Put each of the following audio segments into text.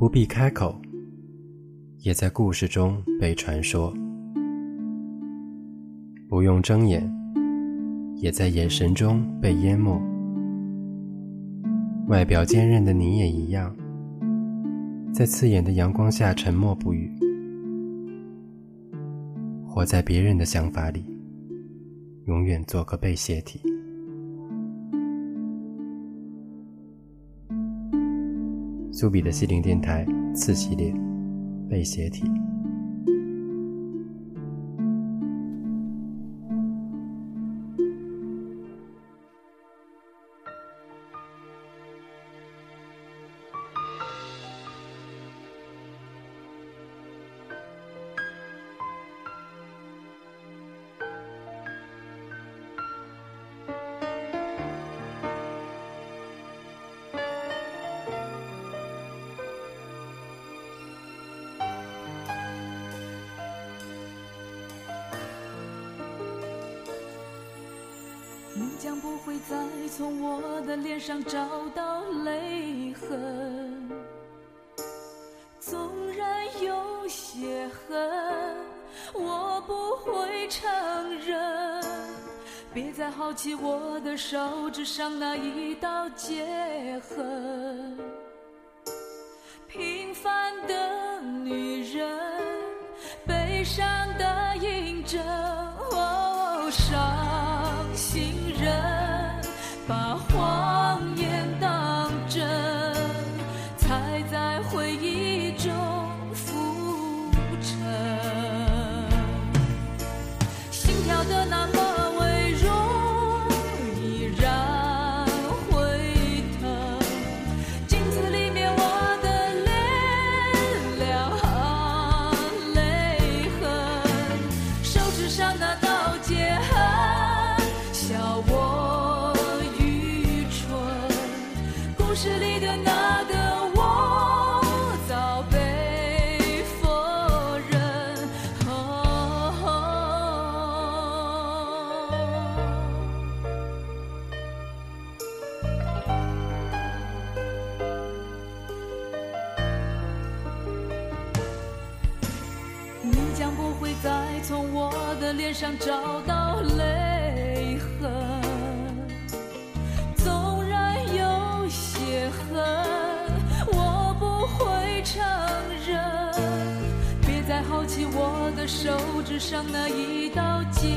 不必开口，也在故事中被传说；不用睁眼，也在眼神中被淹没。外表坚韧的你也一样，在刺眼的阳光下沉默不语，活在别人的想法里，永远做个被写体。苏比的心灵电台次系列，被写体。血痕，我不会承认。别再好奇我的手指上那一道结痕，平凡的女人，悲伤的印证。上找到泪痕，纵然有些恨，我不会承认。别再好奇我的手指上那一道结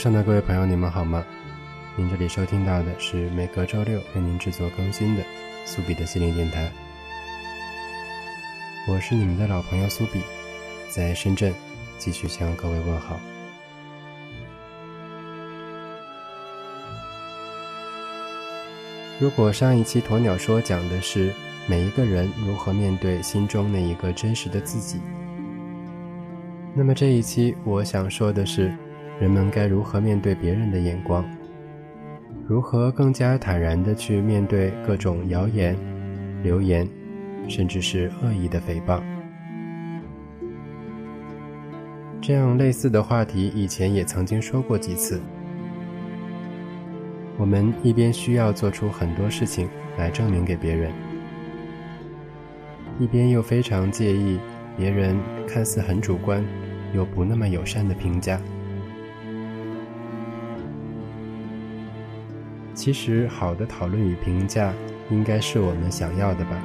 上的各位朋友，你们好吗？您这里收听到的是每隔周六为您制作更新的苏比的心灵电台。我是你们的老朋友苏比，在深圳继续向各位问好。如果上一期鸵鸟说讲的是每一个人如何面对心中那一个真实的自己，那么这一期我想说的是。人们该如何面对别人的眼光？如何更加坦然地去面对各种谣言、流言，甚至是恶意的诽谤？这样类似的话题，以前也曾经说过几次。我们一边需要做出很多事情来证明给别人，一边又非常介意别人看似很主观又不那么友善的评价。其实，好的讨论与评价应该是我们想要的吧。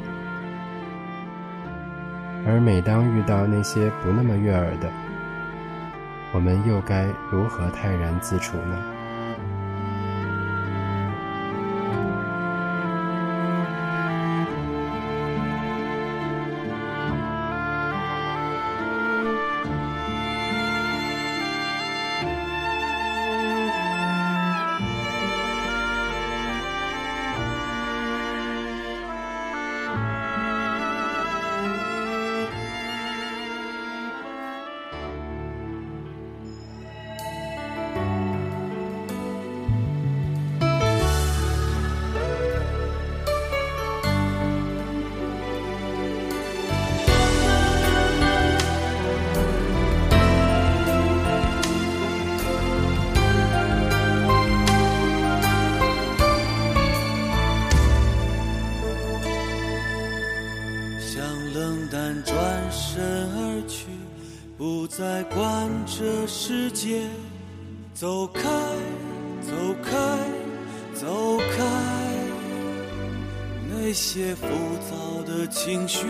而每当遇到那些不那么悦耳的，我们又该如何泰然自处呢？些浮躁的情绪，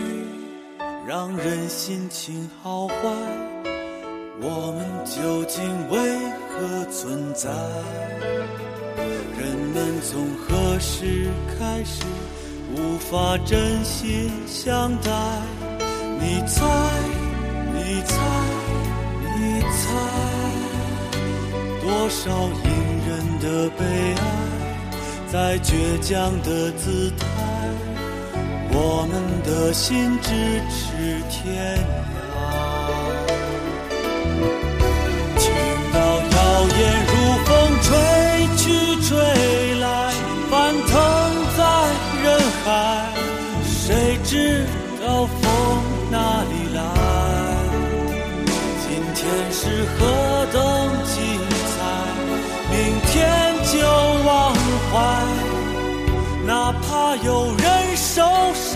让人心情好坏。我们究竟为何存在？人们从何时开始无法真心相待？你猜，你猜。你猜，多少隐忍的悲哀，在倔强的姿态，我们的心咫尺天涯。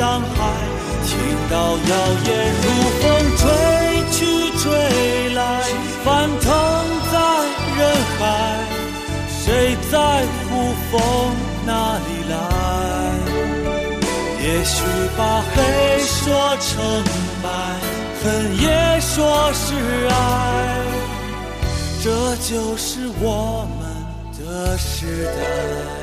伤害。听到谣言如风吹去吹来，翻腾在人海，谁在乎风哪里来？也许把黑说成白。恨也说是爱，这就是我们的时代。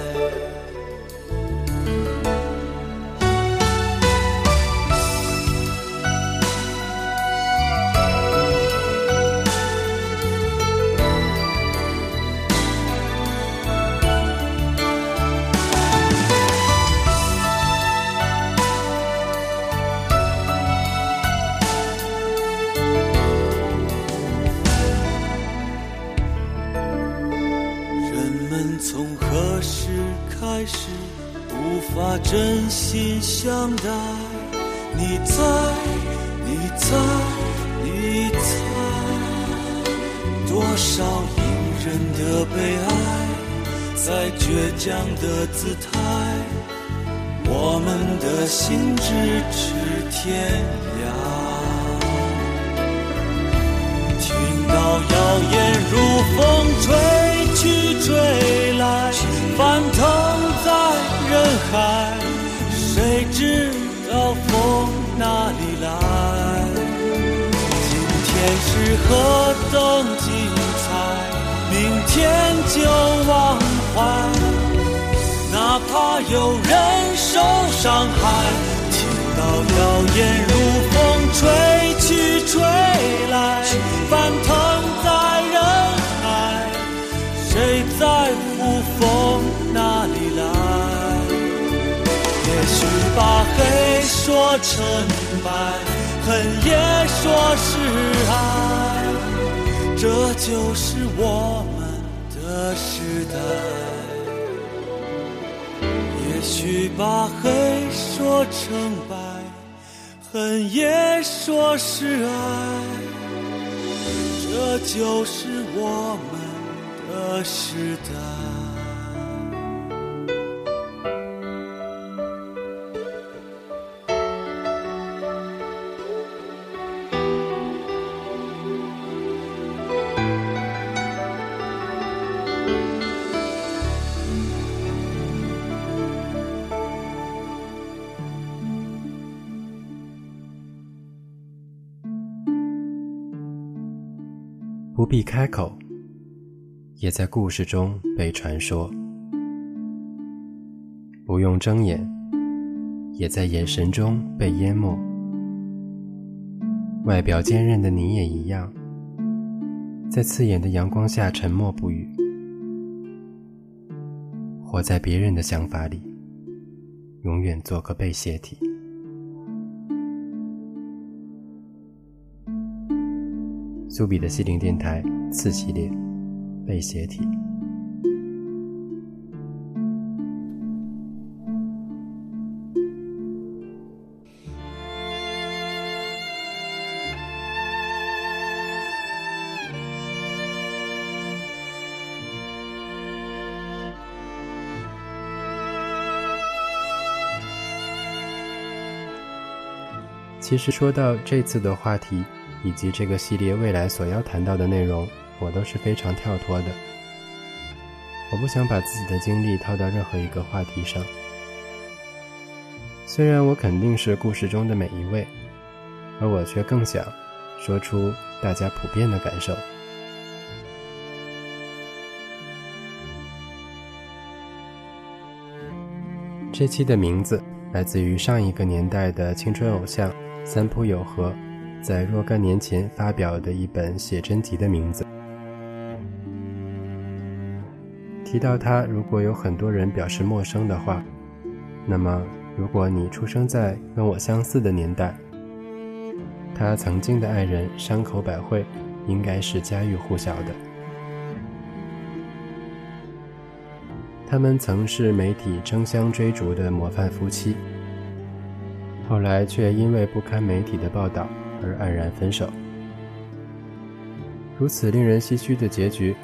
把真心相待，你猜，你猜，你猜，多少隐忍的悲哀，在倔强的姿态，我们的心咫尺天涯。听到谣言如风吹去吹来，翻腾在人海。谁知道风哪里来？今天是何等精彩，明天。就忘怀，哪怕有人受伤害，听到谣言如风吹去吹来，翻腾在人海，谁在把黑说成白，恨也说是爱，这就是我们的时代。也许把黑说成白，恨也说是爱，这就是我们的时代。必开口，也在故事中被传说；不用睁眼，也在眼神中被淹没。外表坚韧的你也一样，在刺眼的阳光下沉默不语，活在别人的想法里，永远做个被写体。苏比的西林电台次系列被写体。其实说到这次的话题。以及这个系列未来所要谈到的内容，我都是非常跳脱的。我不想把自己的经历套到任何一个话题上。虽然我肯定是故事中的每一位，而我却更想说出大家普遍的感受。这期的名字来自于上一个年代的青春偶像三浦友和。在若干年前发表的一本写真集的名字，提到他，如果有很多人表示陌生的话，那么如果你出生在跟我相似的年代，他曾经的爱人山口百惠应该是家喻户晓的。他们曾是媒体争相追逐的模范夫妻，后来却因为不堪媒体的报道。而黯然分手，如此令人唏嘘的结局，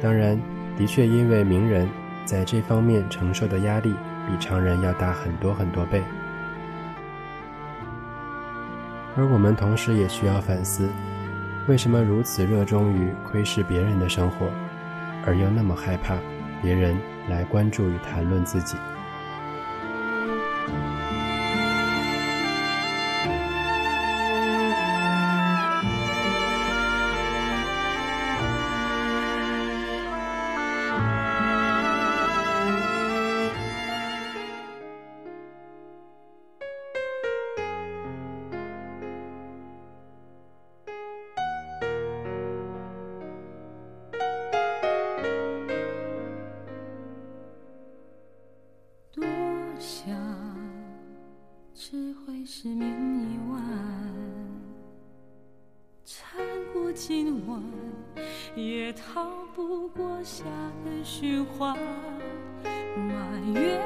当然的确因为名人在这方面承受的压力比常人要大很多很多倍。而我们同时也需要反思，为什么如此热衷于窥视别人的生活，而又那么害怕别人来关注与谈论自己？下的虚幻，埋怨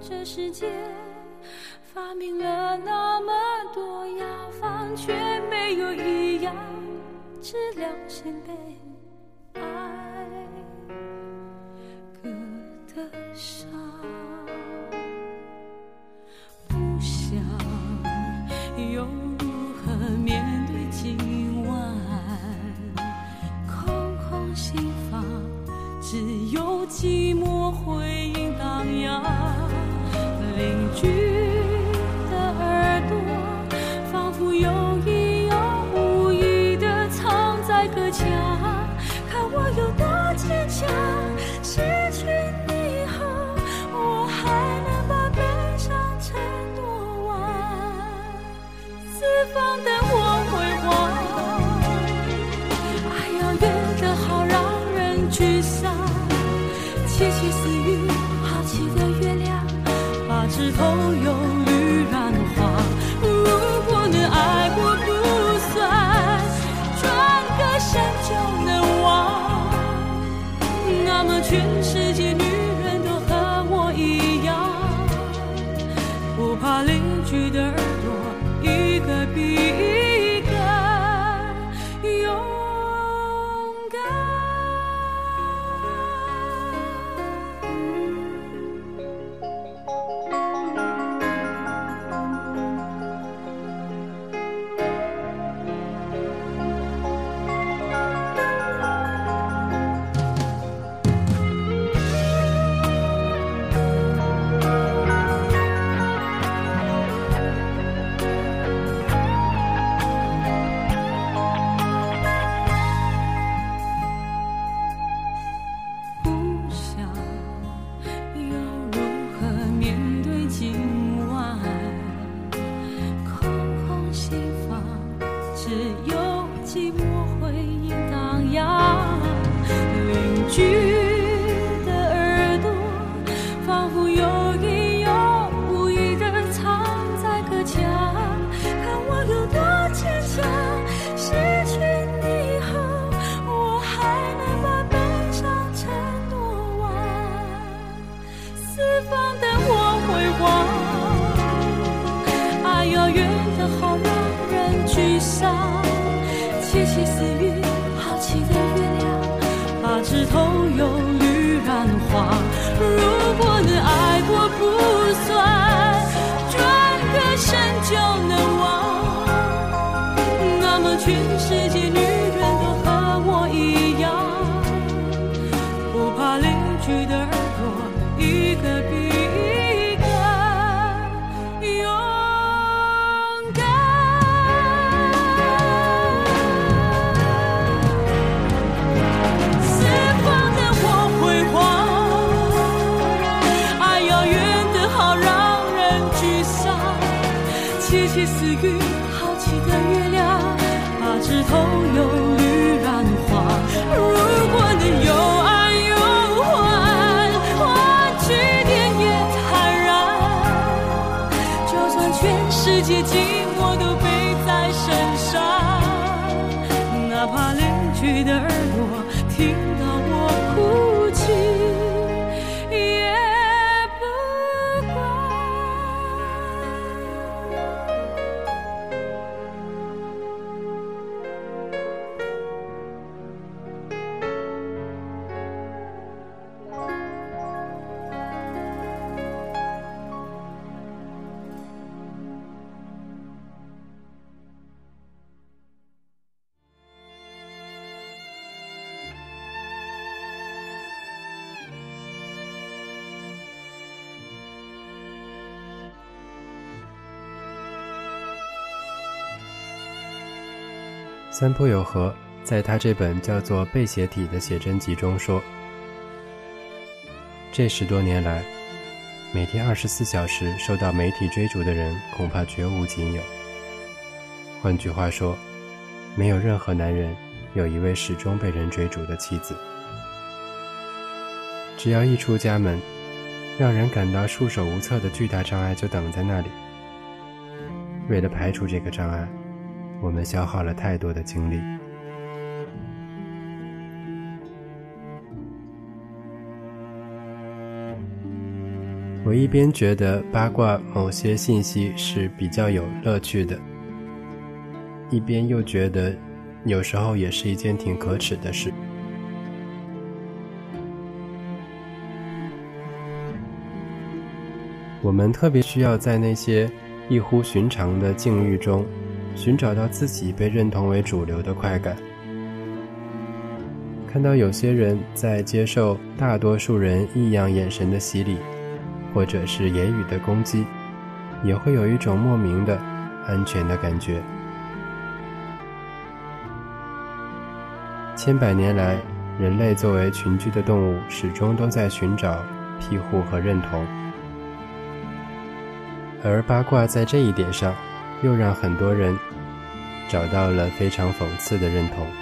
这世界发明了那么多药方，却没有一样治疗心被似雨，好奇的月亮，把枝头忧郁染黄。如果能爱过不算，转个身就能忘。那么全世界女人都和我一样，不怕邻居的。后有绿染花。如果你有爱有欢，花去点也坦然。就算全世界寂寞都背在身上，哪怕离去的人。三浦友和在他这本叫做《被写体》的写真集中说：“这十多年来，每天二十四小时受到媒体追逐的人恐怕绝无仅有。换句话说，没有任何男人有一位始终被人追逐的妻子。只要一出家门，让人感到束手无策的巨大障碍就等在那里。为了排除这个障碍，我们消耗了太多的精力。我一边觉得八卦某些信息是比较有乐趣的，一边又觉得有时候也是一件挺可耻的事。我们特别需要在那些异乎寻常的境遇中，寻找到自己被认同为主流的快感。看到有些人在接受大多数人异样眼神的洗礼，或者是言语的攻击，也会有一种莫名的安全的感觉。千百年来，人类作为群居的动物，始终都在寻找庇护和认同。而八卦在这一点上，又让很多人找到了非常讽刺的认同。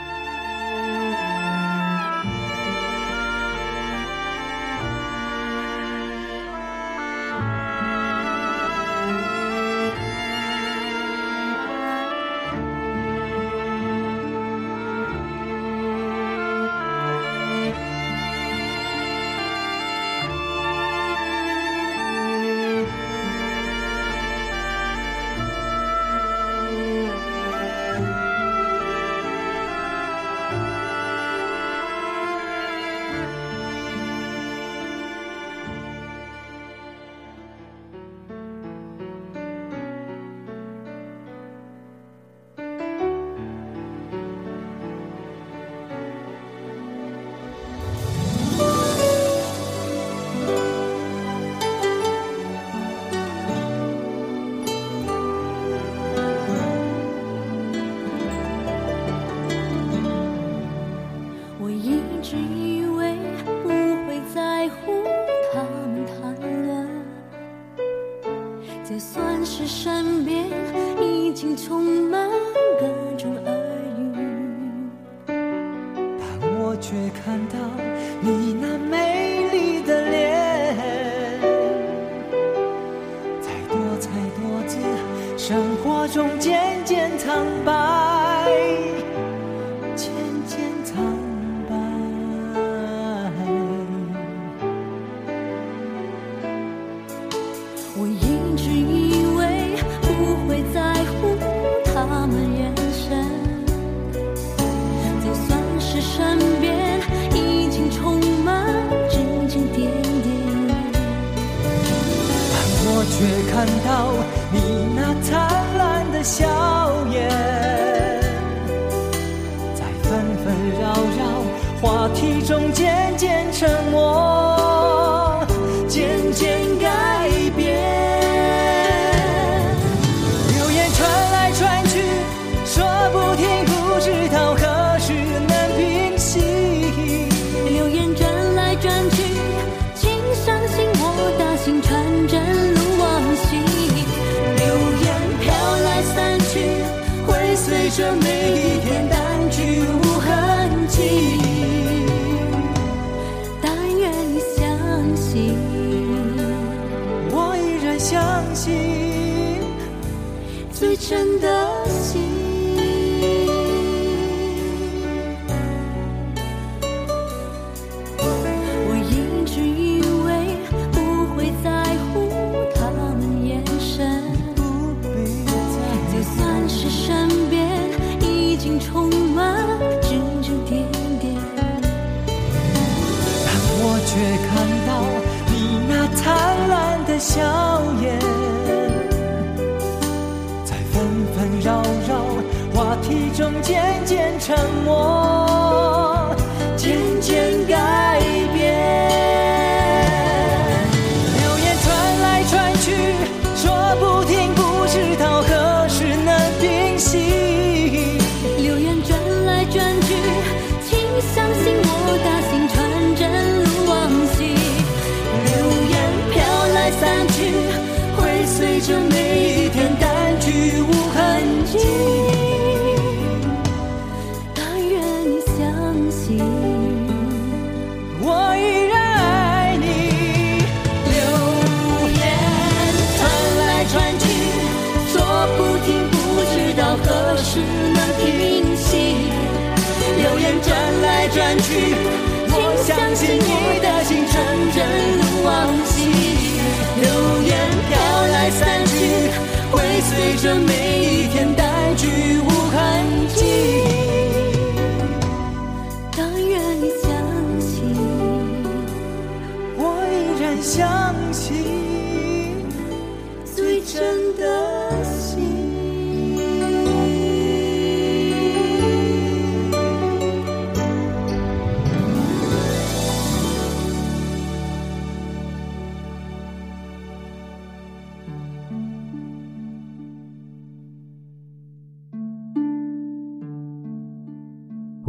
话题中渐渐沉默。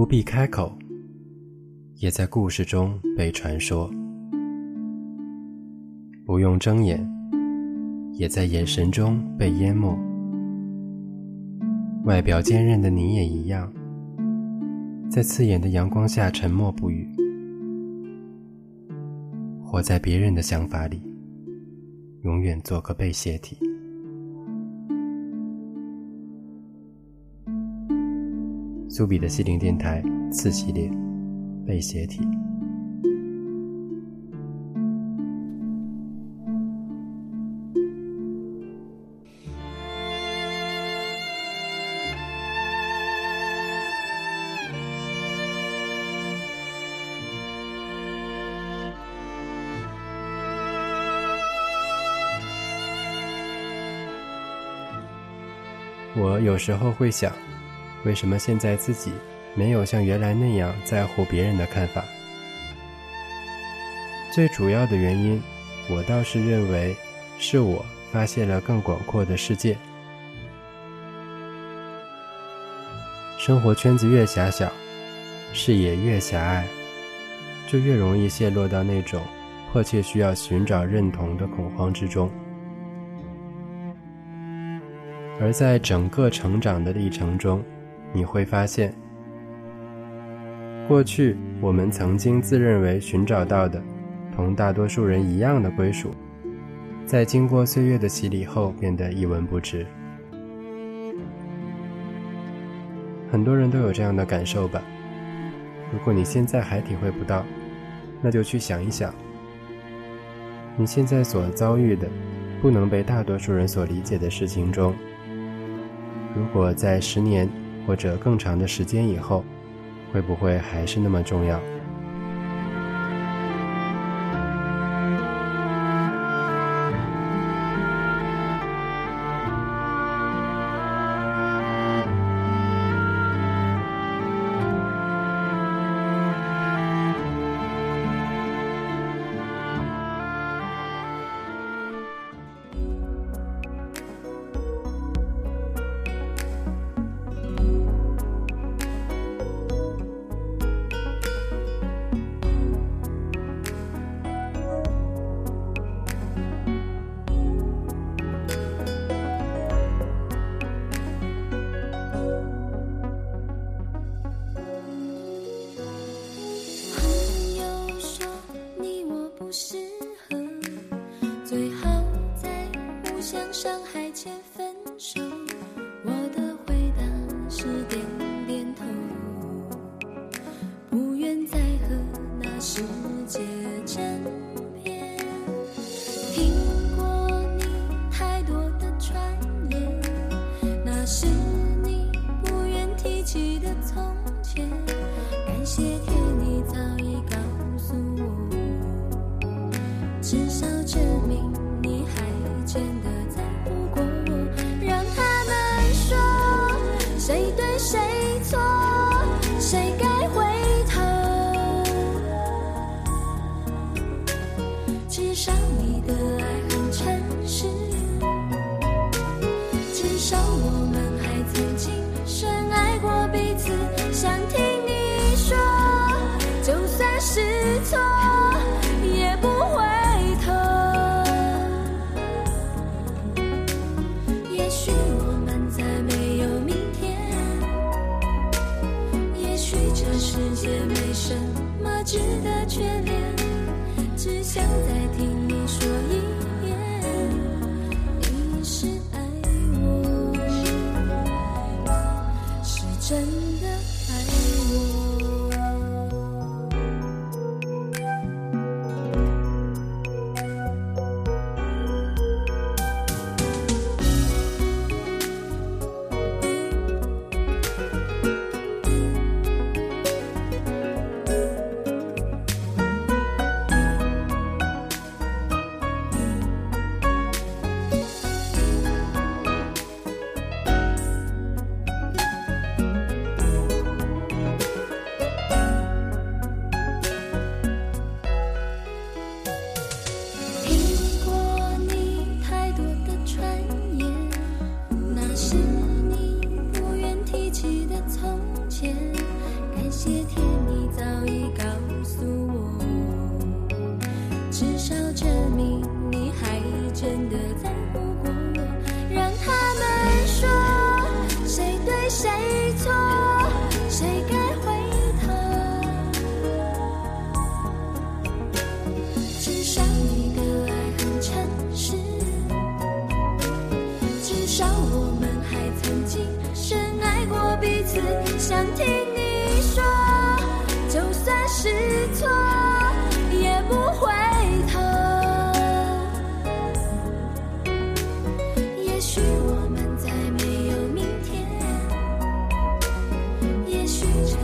不必开口也在故事中被传说。不用睁眼也在眼神中被淹没。外表坚韧的你也一样在刺眼的阳光下沉默不语活在别人的想法里永远做个被卸体。苏比的心灵电台，次系列，被写体。我有时候会想。为什么现在自己没有像原来那样在乎别人的看法？最主要的原因我倒是认为是我发现了更广阔的世界。生活圈子越狭小视野越狭隘就越容易陷落到那种迫切需要寻找认同的恐慌之中。而在整个成长的历程中你会发现过去我们曾经自认为寻找到的同大多数人一样的归属在经过岁月的洗礼后变得一文不值。很多人都有这样的感受吧如果你现在还体会不到那就去想一想你现在所遭遇的不能被大多数人所理解的事情中如果在十年或者更长的时间以后会不会还是那么重要？伤害前分手我的回答是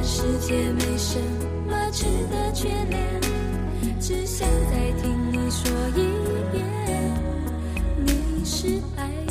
世界没什么值得眷恋只想再听你说一遍你是爱。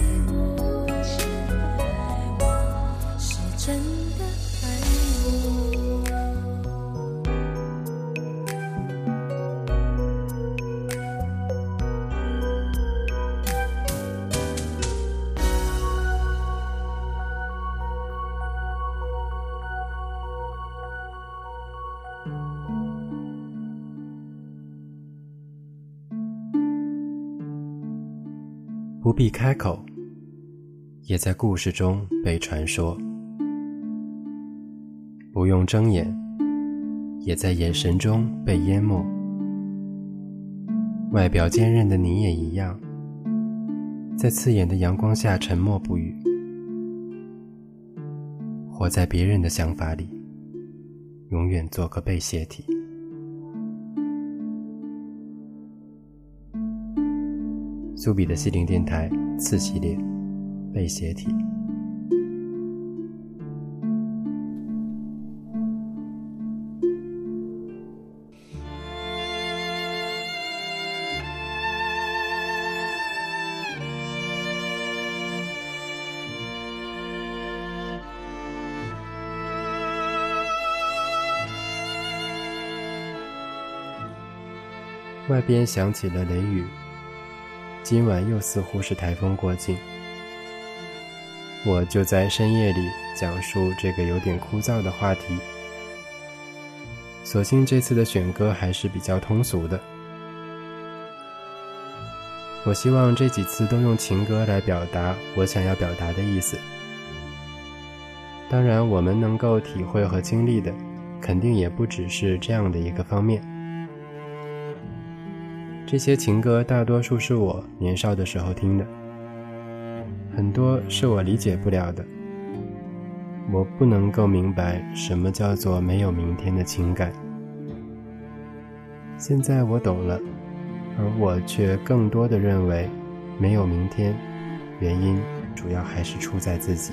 不必开口也在故事中被传说。不用睁眼也在眼神中被淹没。外表坚韧的你也一样在刺眼的阳光下沉默不语活在别人的想法里永远做个被写体。苏比的心灵电台次系列被写体。外边响起了雷雨，今晚又似乎是台风过境。我就在深夜里讲述这个有点枯燥的话题。所幸这次的选歌还是比较通俗的。我希望这几次都用情歌来表达我想要表达的意思。当然，我们能够体会和经历的，肯定也不只是这样的一个方面。这些情歌大多数是我年少的时候听的，很多是我理解不了的。我不能够明白什么叫做没有明天的情感。现在我懂了，而我却更多的认为，没有明天，原因主要还是出在自己。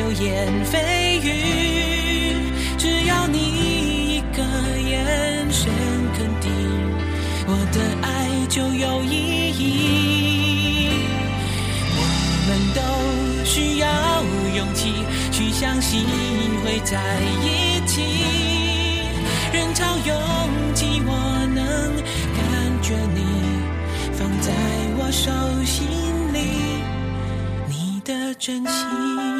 流言蜚语，只要你一个眼神肯定，我的爱就有意义。我们都需要勇气去相信会在一起，人潮拥挤，我能感觉你。放在我手心里，你的真心。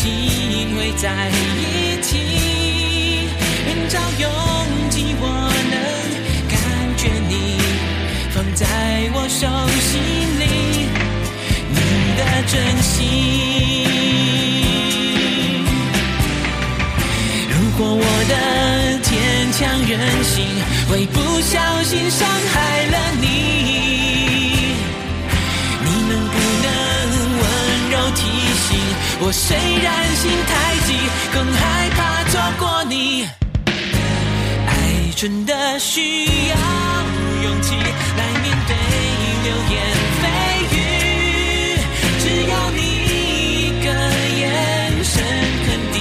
去相信会在一起，人潮拥挤，我能感觉你。放在我手心里，你的真心。如果我的坚强任性会不小心伤害了我虽然心太急更害怕错过你爱真的需要勇气来面对流言蜚语只要你一个眼神肯定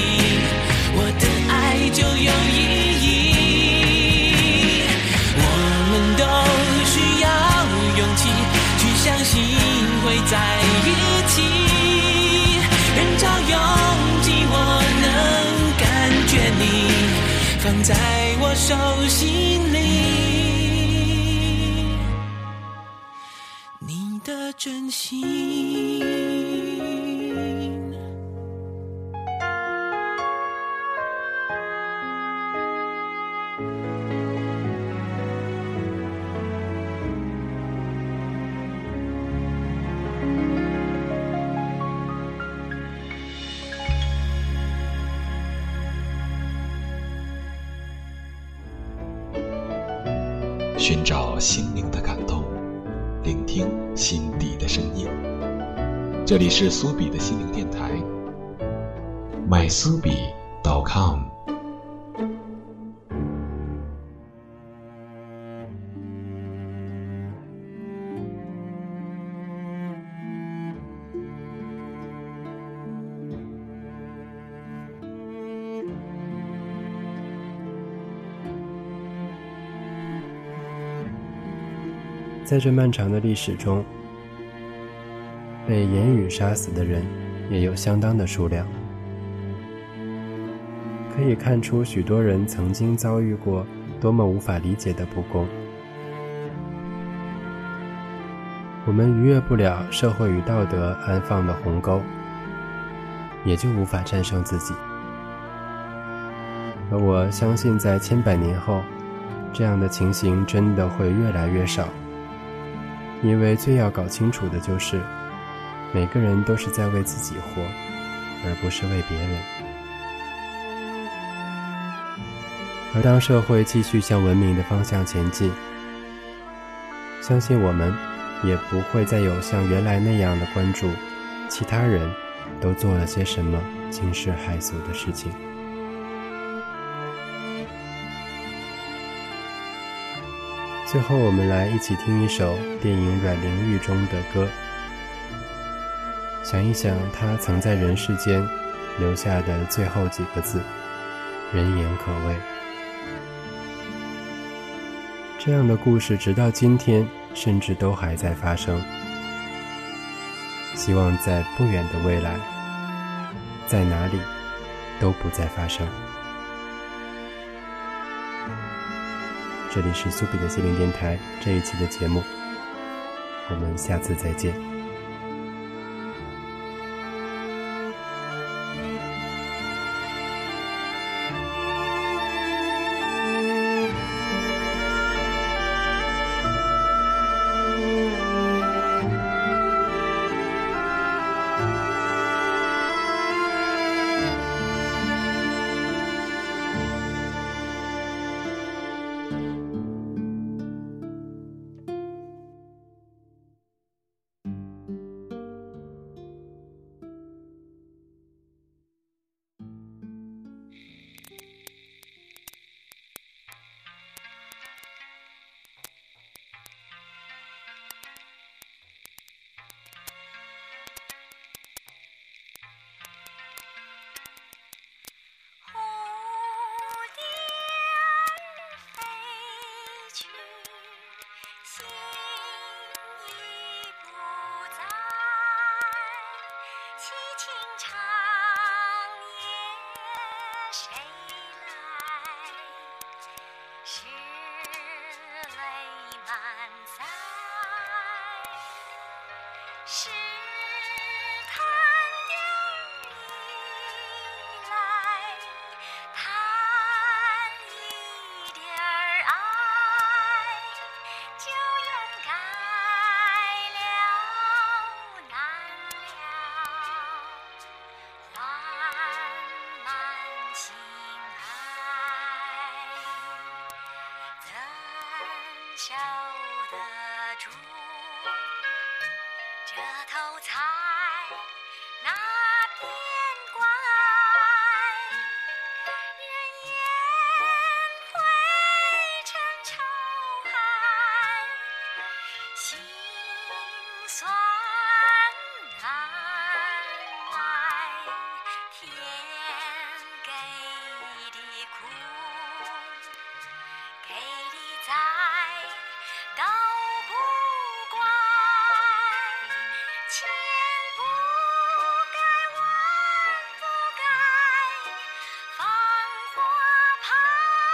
我的爱就有意义我们都需要勇气去相信会在在我手心里，你的真心。这里是苏比的心灵电台，mysubi.com。在这漫长的历史中，被言语杀死的人也有相当的数量。可以看出，许多人曾经遭遇过多么无法理解的不公。我们逾越不了社会与道德安放的鸿沟，也就无法战胜自己。而我相信，在千百年后，这样的情形真的会越来越少。因为最要搞清楚的就是，每个人都是在为自己活，而不是为别人。而当社会继续向文明的方向前进，相信我们也不会再有像原来那样的关注其他人都做了些什么惊世骇俗的事情。最后，我们来一起听一首电影《阮玲玉》中的歌，想一想他曾在人世间留下的最后几个字：“人言可畏。”这样的故事直到今天，甚至都还在发生。希望在不远的未来，在哪里都不再发生。这里是苏比的心灵电台，这一期的节目，我们下次再见。high.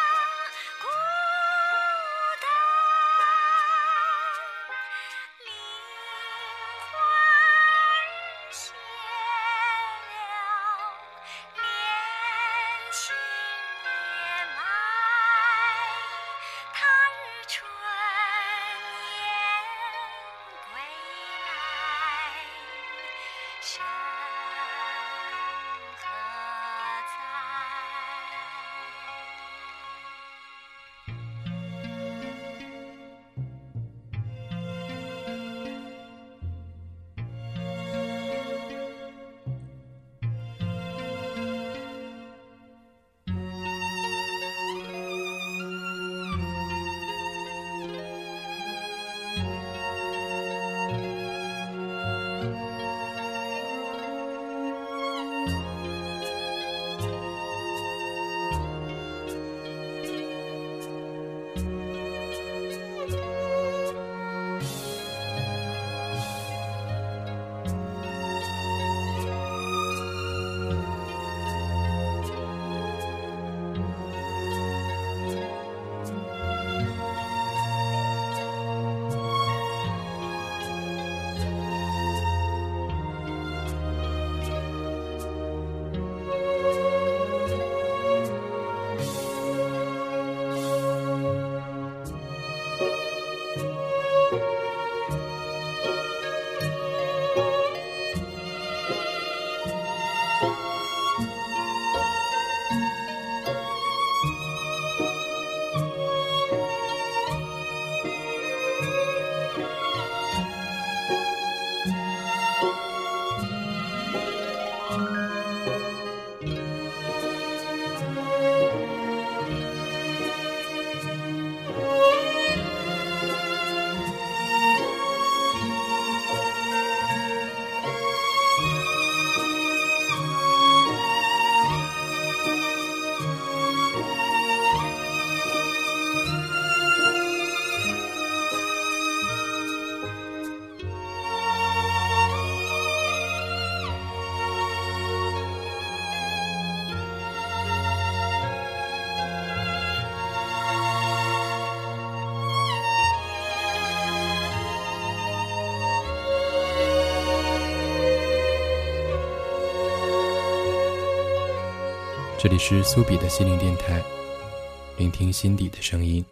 这里是苏比的心灵电台，聆听心底的声音。